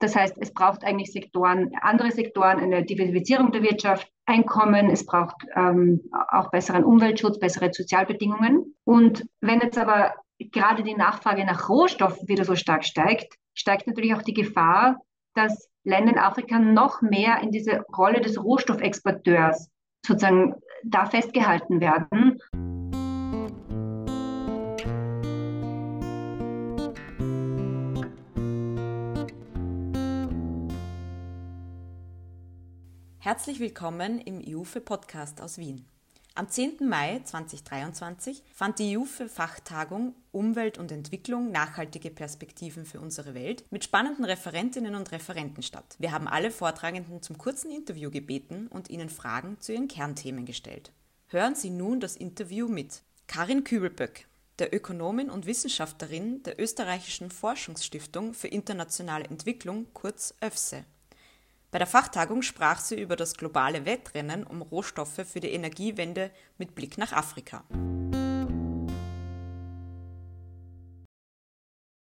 Das heißt, es braucht eigentlich Sektoren, andere Sektoren, eine Diversifizierung der Wirtschaft, Einkommen, es braucht ähm, auch besseren Umweltschutz, bessere Sozialbedingungen. Und wenn jetzt aber gerade die Nachfrage nach Rohstoffen wieder so stark steigt, steigt natürlich auch die Gefahr, dass Länder in Afrika noch mehr in diese Rolle des Rohstoffexporteurs sozusagen da festgehalten werden. Herzlich willkommen im IUFE Podcast aus Wien. Am 10. Mai 2023 fand die IUFE Fachtagung Umwelt und Entwicklung nachhaltige Perspektiven für unsere Welt mit spannenden Referentinnen und Referenten statt. Wir haben alle Vortragenden zum kurzen Interview gebeten und ihnen Fragen zu ihren Kernthemen gestellt. Hören Sie nun das Interview mit Karin Kübelböck, der Ökonomin und Wissenschaftlerin der Österreichischen Forschungsstiftung für internationale Entwicklung, kurz ÖFSE. Bei der Fachtagung sprach sie über das globale Wettrennen um Rohstoffe für die Energiewende mit Blick nach Afrika.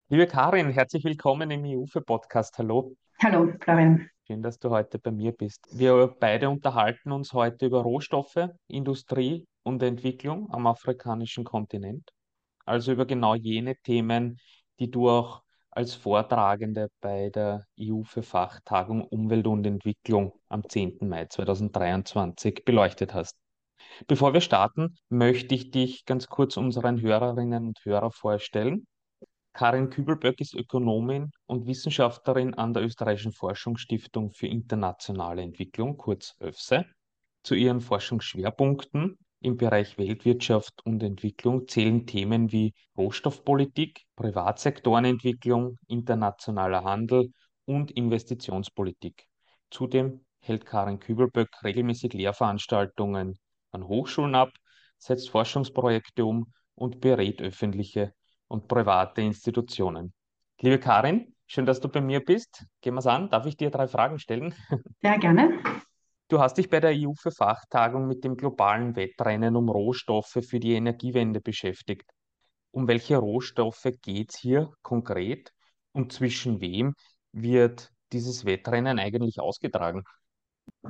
Liebe Karin, herzlich willkommen im IUFE-Podcast. Hallo. Hallo, Florian. Schön, dass du heute bei mir bist. Wir beide unterhalten uns heute über Rohstoffe, Industrie und Entwicklung am afrikanischen Kontinent. Also über genau jene Themen, die du auch als Vortragende bei der EU für Fachtagung Umwelt und Entwicklung am 10. Mai 2023 beleuchtet hast. Bevor wir starten, möchte ich dich ganz kurz unseren Hörerinnen und Hörern vorstellen. Karin Kübelböck ist Ökonomin und Wissenschaftlerin an der Österreichischen Forschungsstiftung für internationale Entwicklung, kurz ÖFSE. Zu ihren Forschungsschwerpunkten im Bereich Weltwirtschaft und Entwicklung zählen Themen wie Rohstoffpolitik, Privatsektorenentwicklung, internationaler Handel und Investitionspolitik. Zudem hält Karin Kübelböck regelmäßig Lehrveranstaltungen an Hochschulen ab, setzt Forschungsprojekte um und berät öffentliche und private Institutionen. Liebe Karin, schön, dass du bei mir bist. Gehen wir es an. Darf ich dir drei Fragen stellen? Ja, gerne. Du hast dich bei der EU für Fachtagung mit dem globalen Wettrennen um Rohstoffe für die Energiewende beschäftigt. Um welche Rohstoffe geht es hier konkret und zwischen wem wird dieses Wettrennen eigentlich ausgetragen?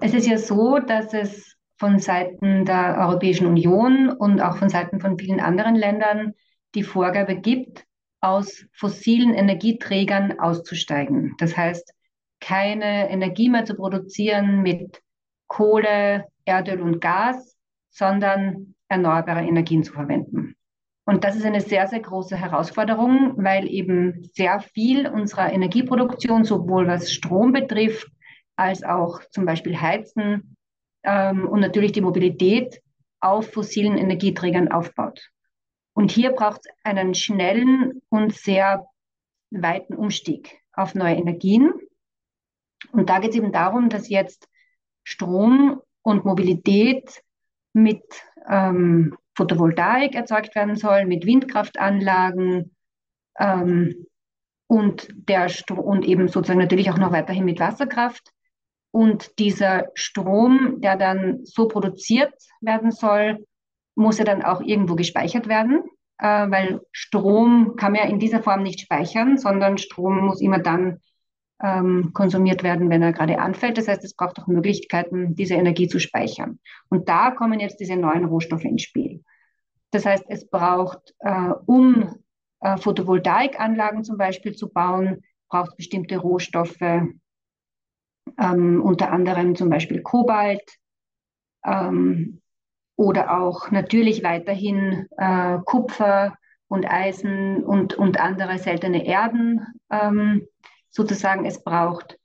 Es ist ja so, dass es von Seiten der Europäischen Union und auch von Seiten von vielen anderen Ländern die Vorgabe gibt, aus fossilen Energieträgern auszusteigen. Das heißt, keine Energie mehr zu produzieren mit Kohle, Erdöl und Gas, sondern erneuerbare Energien zu verwenden. Und das ist eine sehr, sehr große Herausforderung, weil eben sehr viel unserer Energieproduktion, sowohl was Strom betrifft, als auch zum Beispiel Heizen ähm, und natürlich die Mobilität auf fossilen Energieträgern aufbaut. Und hier braucht es einen schnellen und sehr weiten Umstieg auf neue Energien. Und da geht es eben darum, dass jetzt Strom und Mobilität mit ähm, Photovoltaik erzeugt werden soll, mit Windkraftanlagen ähm, und, der und eben sozusagen natürlich auch noch weiterhin mit Wasserkraft. Und dieser Strom, der dann so produziert werden soll, muss ja dann auch irgendwo gespeichert werden, äh, weil Strom kann man ja in dieser Form nicht speichern, sondern Strom muss immer dann ähm, konsumiert werden, wenn er gerade anfällt. Das heißt, es braucht auch Möglichkeiten, diese Energie zu speichern. Und da kommen jetzt diese neuen Rohstoffe ins Spiel. Das heißt, es braucht, äh, um äh, Photovoltaikanlagen zum Beispiel zu bauen, braucht bestimmte Rohstoffe, ähm, unter anderem zum Beispiel Kobalt ähm, oder auch natürlich weiterhin äh, Kupfer und Eisen und, und andere seltene Erden. Ähm, sozusagen es braucht,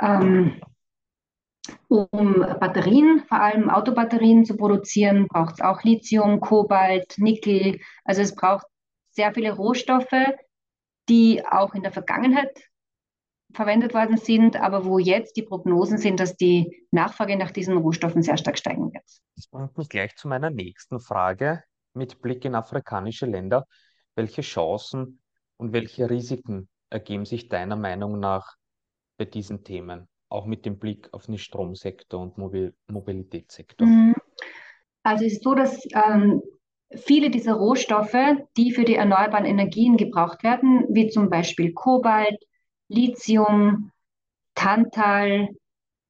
ähm, um Batterien, vor allem Autobatterien zu produzieren, braucht es auch Lithium, Kobalt, Nickel. Also es braucht sehr viele Rohstoffe, die auch in der Vergangenheit verwendet worden sind, aber wo jetzt die Prognosen sind, dass die Nachfrage nach diesen Rohstoffen sehr stark steigen wird. Das bringt mich gleich zu meiner nächsten Frage mit Blick in afrikanische Länder. Welche Chancen und welche Risiken ergeben sich deiner Meinung nach bei diesen Themen, auch mit dem Blick auf den Stromsektor und Mobil Mobilitätssektor? Mhm. Also es ist so, dass ähm, viele dieser Rohstoffe, die für die erneuerbaren Energien gebraucht werden, wie zum Beispiel Kobalt, Lithium, Tantal,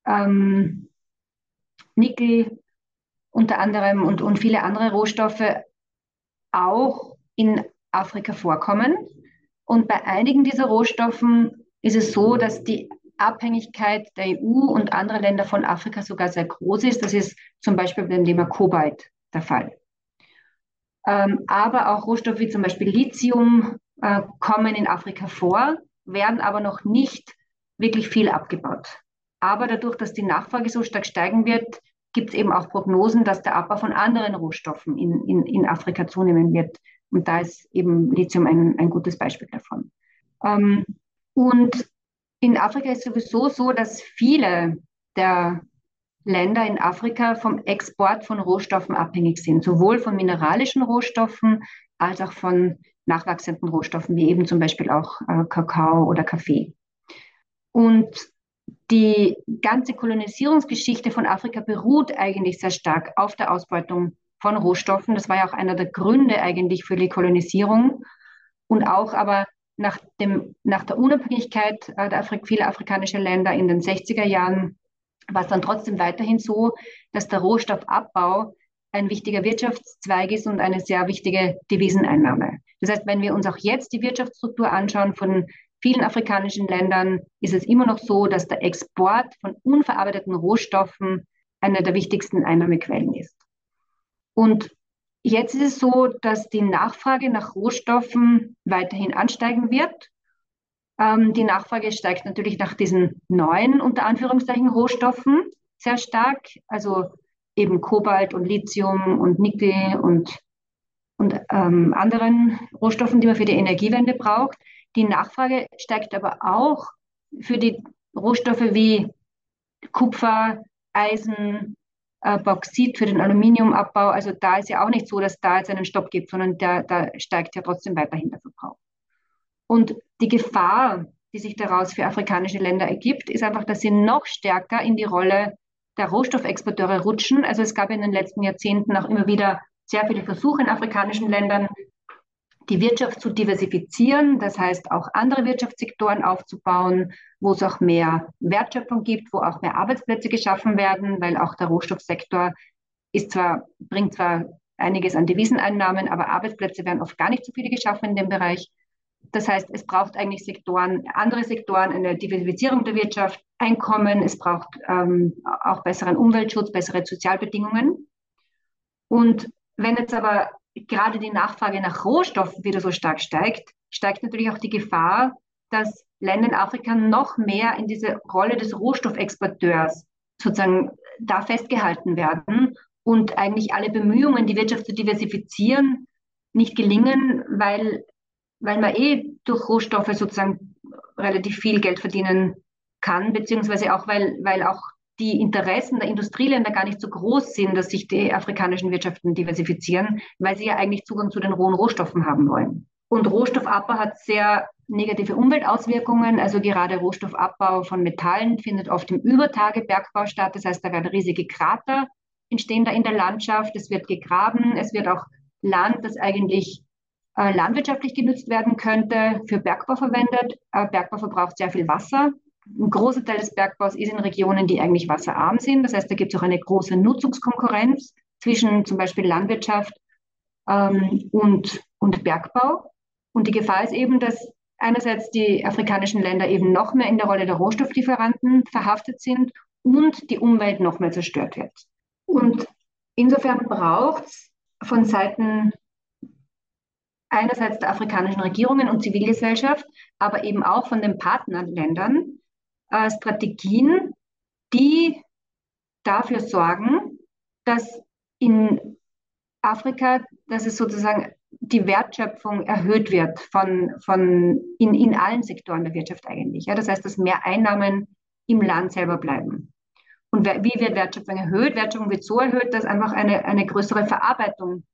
ähm, Nickel unter anderem und, und viele andere Rohstoffe auch in Afrika vorkommen. Und bei einigen dieser Rohstoffen ist es so, dass die Abhängigkeit der EU und anderer Länder von Afrika sogar sehr groß ist. Das ist zum Beispiel beim Thema Kobalt der Fall. Ähm, aber auch Rohstoffe wie zum Beispiel Lithium äh, kommen in Afrika vor, werden aber noch nicht wirklich viel abgebaut. Aber dadurch, dass die Nachfrage so stark steigen wird, gibt es eben auch Prognosen, dass der Abbau von anderen Rohstoffen in, in, in Afrika zunehmen wird. Und da ist eben Lithium ein, ein gutes Beispiel davon. Ähm, und in Afrika ist sowieso so, dass viele der Länder in Afrika vom Export von Rohstoffen abhängig sind, sowohl von mineralischen Rohstoffen als auch von nachwachsenden Rohstoffen, wie eben zum Beispiel auch äh, Kakao oder Kaffee. Und die ganze Kolonisierungsgeschichte von Afrika beruht eigentlich sehr stark auf der Ausbeutung von Rohstoffen. Das war ja auch einer der Gründe eigentlich für die Kolonisierung. Und auch aber nach, dem, nach der Unabhängigkeit äh, der Afri vieler afrikanischer Länder in den 60er Jahren war es dann trotzdem weiterhin so, dass der Rohstoffabbau ein wichtiger Wirtschaftszweig ist und eine sehr wichtige Deviseneinnahme. Das heißt, wenn wir uns auch jetzt die Wirtschaftsstruktur anschauen von vielen afrikanischen Ländern, ist es immer noch so, dass der Export von unverarbeiteten Rohstoffen eine der wichtigsten Einnahmequellen ist. Und jetzt ist es so, dass die Nachfrage nach Rohstoffen weiterhin ansteigen wird ähm, die Nachfrage steigt natürlich nach diesen neuen, unter Anführungszeichen, Rohstoffen sehr stark. Also eben Kobalt und Lithium und Nickel und, und ähm, anderen Rohstoffen, die man für die Energiewende braucht. Die Nachfrage steigt aber auch für die Rohstoffe wie Kupfer, Eisen, Bauxit für den Aluminiumabbau. Also da ist ja auch nicht so, dass da jetzt einen Stopp gibt, sondern da, da steigt ja trotzdem weiterhin der Verbrauch. Und die Gefahr, die sich daraus für afrikanische Länder ergibt, ist einfach, dass sie noch stärker in die Rolle der Rohstoffexporteure rutschen. Also es gab in den letzten Jahrzehnten auch immer wieder sehr viele Versuche in afrikanischen Ländern, die Wirtschaft zu diversifizieren, das heißt auch andere Wirtschaftssektoren aufzubauen, wo es auch mehr Wertschöpfung gibt, wo auch mehr Arbeitsplätze geschaffen werden, weil auch der Rohstoffsektor ist zwar, bringt zwar einiges an Deviseneinnahmen, aber Arbeitsplätze werden oft gar nicht so viele geschaffen in dem Bereich. Das heißt, es braucht eigentlich Sektoren, andere Sektoren, eine Diversifizierung der Wirtschaft, Einkommen, es braucht ähm, auch besseren Umweltschutz, bessere Sozialbedingungen. Und wenn jetzt aber gerade die Nachfrage nach Rohstoffen wieder so stark steigt, steigt natürlich auch die Gefahr, dass Länder in Afrika noch mehr in diese Rolle des Rohstoffexporteurs sozusagen da festgehalten werden und eigentlich alle Bemühungen, die Wirtschaft zu diversifizieren, nicht gelingen, weil weil man eh durch Rohstoffe sozusagen relativ viel Geld verdienen kann, beziehungsweise auch, weil, weil auch die Interessen der Industrieländer gar nicht so groß sind, dass sich die afrikanischen Wirtschaften diversifizieren, weil sie ja eigentlich Zugang zu den rohen Rohstoffen haben wollen. Und Rohstoffabbau hat sehr negative Umweltauswirkungen. Also gerade Rohstoffabbau von Metallen findet oft im Übertagebergbau statt. Das heißt, da werden riesige Krater entstehen da in der Landschaft. Es wird gegraben. Es wird auch Land, das eigentlich äh, landwirtschaftlich genutzt werden könnte, für Bergbau verwendet. Äh, Bergbau verbraucht sehr viel Wasser. Ein großer Teil des Bergbaus ist in Regionen, die eigentlich wasserarm sind. Das heißt, da gibt es auch eine große Nutzungskonkurrenz zwischen zum Beispiel Landwirtschaft ähm, und, und Bergbau. Und die Gefahr ist eben, dass einerseits die afrikanischen Länder eben noch mehr in der Rolle der Rohstofflieferanten verhaftet sind und die Umwelt noch mehr zerstört wird. Und insofern braucht es von Seiten einerseits der afrikanischen Regierungen und Zivilgesellschaft, aber eben auch von den Partnerländern äh, Strategien, die dafür sorgen, dass in Afrika, dass es sozusagen die Wertschöpfung erhöht wird von, von in, in allen Sektoren der Wirtschaft eigentlich. Ja, das heißt, dass mehr Einnahmen im Land selber bleiben. Und wie wird Wertschöpfung erhöht? Wertschöpfung wird so erhöht, dass einfach eine, eine größere Verarbeitung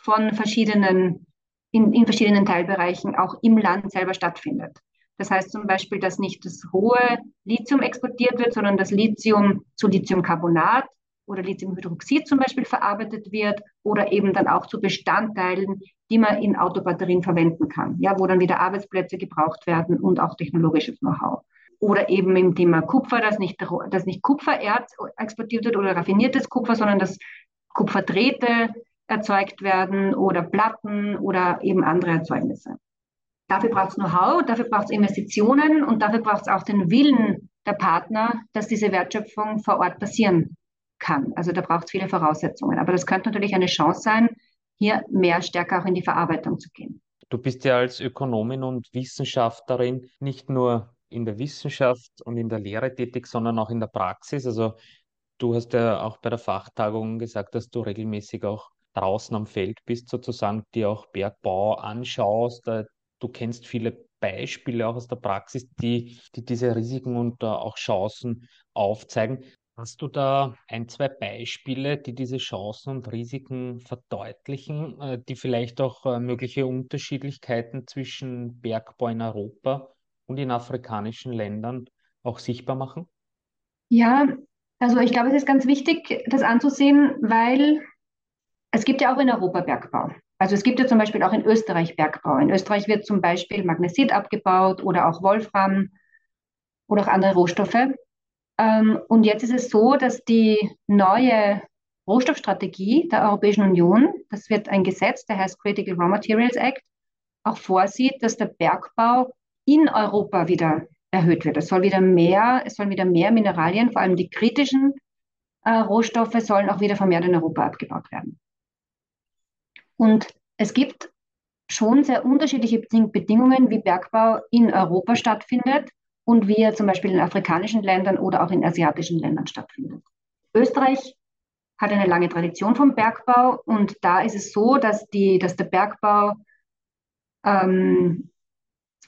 von verschiedenen in, in verschiedenen Teilbereichen auch im Land selber stattfindet. Das heißt zum Beispiel, dass nicht das hohe Lithium exportiert wird, sondern das Lithium zu Lithiumcarbonat oder Lithiumhydroxid zum Beispiel verarbeitet wird oder eben dann auch zu Bestandteilen, die man in Autobatterien verwenden kann, ja, wo dann wieder Arbeitsplätze gebraucht werden und auch technologisches Know-how. Oder eben im Thema Kupfer, dass nicht, dass nicht Kupfererz exportiert wird oder raffiniertes Kupfer, sondern dass Kupferdrähte erzeugt werden oder Platten oder eben andere Erzeugnisse. Dafür braucht es Know-how, dafür braucht es Investitionen und dafür braucht es auch den Willen der Partner, dass diese Wertschöpfung vor Ort passieren kann. Also da braucht es viele Voraussetzungen. Aber das könnte natürlich eine Chance sein, hier mehr stärker auch in die Verarbeitung zu gehen. Du bist ja als Ökonomin und Wissenschaftlerin nicht nur in der Wissenschaft und in der Lehre tätig, sondern auch in der Praxis. Also du hast ja auch bei der Fachtagung gesagt, dass du regelmäßig auch draußen am Feld bist, sozusagen, dir auch Bergbau anschaust. Du kennst viele Beispiele auch aus der Praxis, die, die diese Risiken und auch Chancen aufzeigen. Hast du da ein, zwei Beispiele, die diese Chancen und Risiken verdeutlichen, äh, die vielleicht auch äh, mögliche Unterschiedlichkeiten zwischen Bergbau in Europa und in afrikanischen Ländern auch sichtbar machen? Ja, also ich glaube, es ist ganz wichtig, das anzusehen, weil es gibt ja auch in Europa Bergbau. Also es gibt ja zum Beispiel auch in Österreich Bergbau. In Österreich wird zum Beispiel Magnesit abgebaut oder auch Wolfram oder auch andere Rohstoffe. Ähm, und jetzt ist es so, dass die neue Rohstoffstrategie der Europäischen Union, das wird ein Gesetz, der heißt Critical Raw Materials Act, auch vorsieht, dass der Bergbau in Europa wieder erhöht wird. Es soll wieder mehr, es sollen wieder mehr Mineralien, vor allem die kritischen äh, Rohstoffe, sollen auch wieder vermehrt in Europa abgebaut werden. Und es gibt schon sehr unterschiedliche Bedingungen, wie Bergbau in Europa stattfindet und wie er zum Beispiel in afrikanischen Ländern oder auch in asiatischen Ländern stattfindet. Österreich hat eine lange Tradition vom Bergbau und da ist es so, dass, die, dass der Bergbau ähm,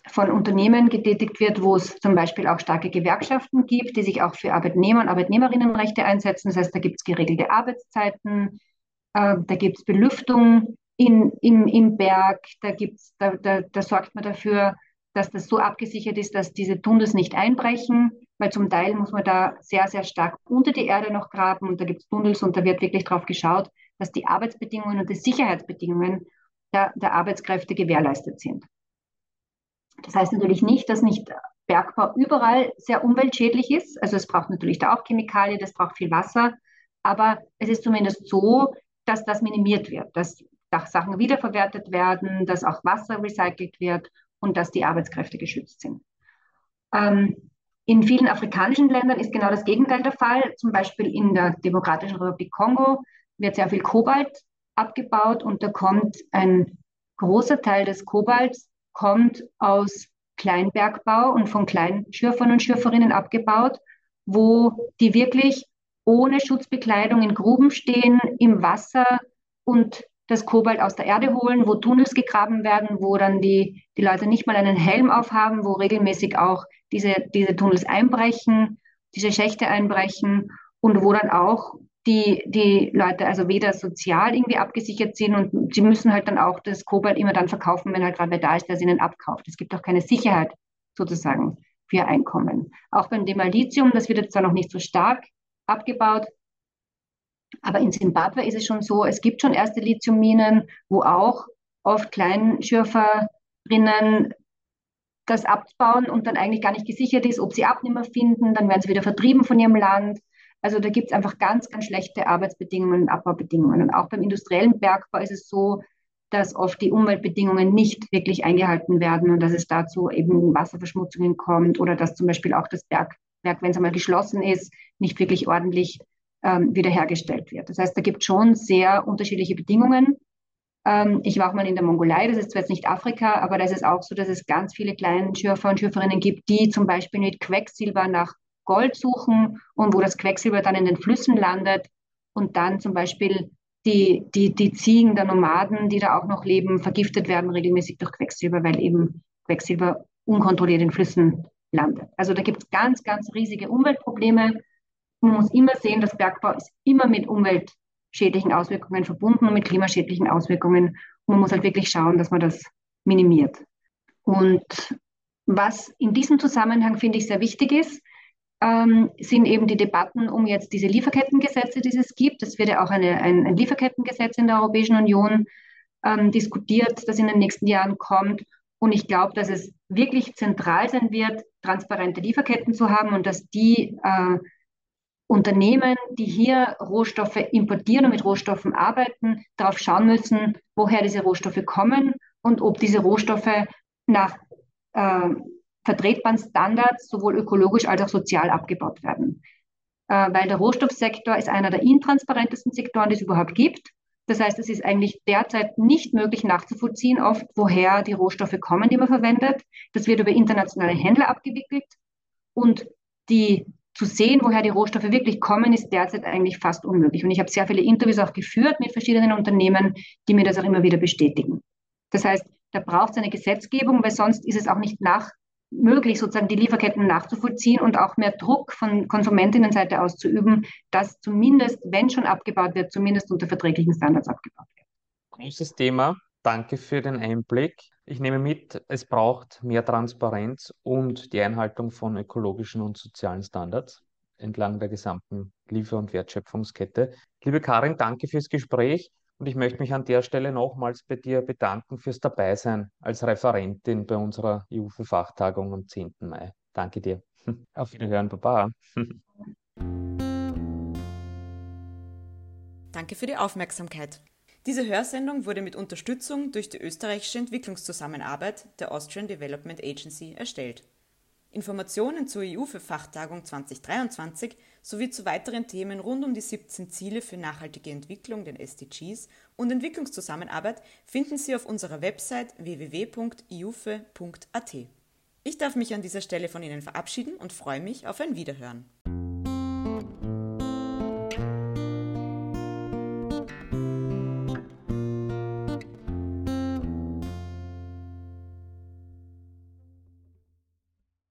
von Unternehmen getätigt wird, wo es zum Beispiel auch starke Gewerkschaften gibt, die sich auch für Arbeitnehmer und Arbeitnehmerinnenrechte einsetzen. Das heißt, da gibt es geregelte Arbeitszeiten, äh, da gibt es Belüftung in, im, im Berg, da, gibt's, da, da, da sorgt man dafür, dass das so abgesichert ist, dass diese Tunnels nicht einbrechen, weil zum Teil muss man da sehr, sehr stark unter die Erde noch graben und da gibt es Tunnels und da wird wirklich darauf geschaut, dass die Arbeitsbedingungen und die Sicherheitsbedingungen der, der Arbeitskräfte gewährleistet sind. Das heißt natürlich nicht, dass nicht Bergbau überall sehr umweltschädlich ist. Also es braucht natürlich da auch Chemikalien, es braucht viel Wasser, aber es ist zumindest so, dass das minimiert wird, dass Sachen wiederverwertet werden, dass auch Wasser recycelt wird und dass die Arbeitskräfte geschützt sind. Ähm, in vielen afrikanischen Ländern ist genau das Gegenteil der Fall. Zum Beispiel in der Demokratischen Republik Kongo wird sehr viel Kobalt abgebaut und da kommt ein großer Teil des Kobalts kommt aus Kleinbergbau und von Kleinschürfern und Schürferinnen abgebaut, wo die wirklich ohne Schutzbekleidung in Gruben stehen, im Wasser und das Kobalt aus der Erde holen, wo Tunnels gegraben werden, wo dann die, die Leute nicht mal einen Helm aufhaben, wo regelmäßig auch diese, diese Tunnels einbrechen, diese Schächte einbrechen und wo dann auch die, die Leute also weder sozial irgendwie abgesichert sind und sie müssen halt dann auch das Kobalt immer dann verkaufen, wenn halt gerade wer da ist, der es ihnen abkauft. Es gibt auch keine Sicherheit sozusagen für Einkommen. Auch beim Thema Lithium, das wird jetzt zwar noch nicht so stark abgebaut, aber in Simbabwe ist es schon so, es gibt schon erste Lithiumminen, wo auch oft Kleinschürferinnen das abbauen und dann eigentlich gar nicht gesichert ist, ob sie Abnehmer finden, dann werden sie wieder vertrieben von ihrem Land. Also da gibt es einfach ganz, ganz schlechte Arbeitsbedingungen und Abbaubedingungen. Und auch beim industriellen Bergbau ist es so, dass oft die Umweltbedingungen nicht wirklich eingehalten werden und dass es dazu eben Wasserverschmutzungen kommt oder dass zum Beispiel auch das Bergwerk, wenn es einmal geschlossen ist, nicht wirklich ordentlich ähm, wiederhergestellt wird. Das heißt, da gibt es schon sehr unterschiedliche Bedingungen. Ähm, ich war auch mal in der Mongolei, das ist zwar jetzt nicht Afrika, aber da ist es auch so, dass es ganz viele kleine Schürfer und Schürferinnen gibt, die zum Beispiel mit Quecksilber nach Gold suchen und wo das Quecksilber dann in den Flüssen landet und dann zum Beispiel die, die, die Ziegen der Nomaden, die da auch noch leben, vergiftet werden regelmäßig durch Quecksilber, weil eben Quecksilber unkontrolliert in Flüssen landet. Also da gibt es ganz, ganz riesige Umweltprobleme. Man muss immer sehen, dass Bergbau ist immer mit umweltschädlichen Auswirkungen verbunden und mit klimaschädlichen Auswirkungen. Man muss halt wirklich schauen, dass man das minimiert. Und was in diesem Zusammenhang, finde ich, sehr wichtig ist, ähm, sind eben die Debatten um jetzt diese Lieferkettengesetze, die es gibt. Es wird ja auch eine, ein, ein Lieferkettengesetz in der Europäischen Union ähm, diskutiert, das in den nächsten Jahren kommt. Und ich glaube, dass es wirklich zentral sein wird, transparente Lieferketten zu haben und dass die äh, Unternehmen, die hier Rohstoffe importieren und mit Rohstoffen arbeiten, darauf schauen müssen, woher diese Rohstoffe kommen und ob diese Rohstoffe nach äh, vertretbaren Standards sowohl ökologisch als auch sozial abgebaut werden. Äh, weil der Rohstoffsektor ist einer der intransparentesten Sektoren, die es überhaupt gibt. Das heißt, es ist eigentlich derzeit nicht möglich nachzuvollziehen, oft woher die Rohstoffe kommen, die man verwendet. Das wird über internationale Händler abgewickelt. Und die zu sehen, woher die Rohstoffe wirklich kommen, ist derzeit eigentlich fast unmöglich. Und ich habe sehr viele Interviews auch geführt mit verschiedenen Unternehmen, die mir das auch immer wieder bestätigen. Das heißt, da braucht es eine Gesetzgebung, weil sonst ist es auch nicht nach möglich, sozusagen die Lieferketten nachzuvollziehen und auch mehr Druck von Konsumentinnenseite auszuüben, dass zumindest, wenn schon abgebaut wird, zumindest unter verträglichen Standards abgebaut wird. Großes Thema. Danke für den Einblick. Ich nehme mit, es braucht mehr Transparenz und die Einhaltung von ökologischen und sozialen Standards entlang der gesamten Liefer- und Wertschöpfungskette. Liebe Karin, danke fürs Gespräch. Und ich möchte mich an der Stelle nochmals bei dir bedanken fürs Dabeisein als Referentin bei unserer EU-Fachtagung am 10. Mai. Danke dir. Auf Wiederhören, Baba. Danke für die Aufmerksamkeit. Diese Hörsendung wurde mit Unterstützung durch die österreichische Entwicklungszusammenarbeit der Austrian Development Agency erstellt. Informationen zur EU für Fachtagung 2023 sowie zu weiteren Themen rund um die 17 Ziele für nachhaltige Entwicklung, den SDGs, und Entwicklungszusammenarbeit finden Sie auf unserer Website www.iufe.at. Ich darf mich an dieser Stelle von Ihnen verabschieden und freue mich auf ein Wiederhören.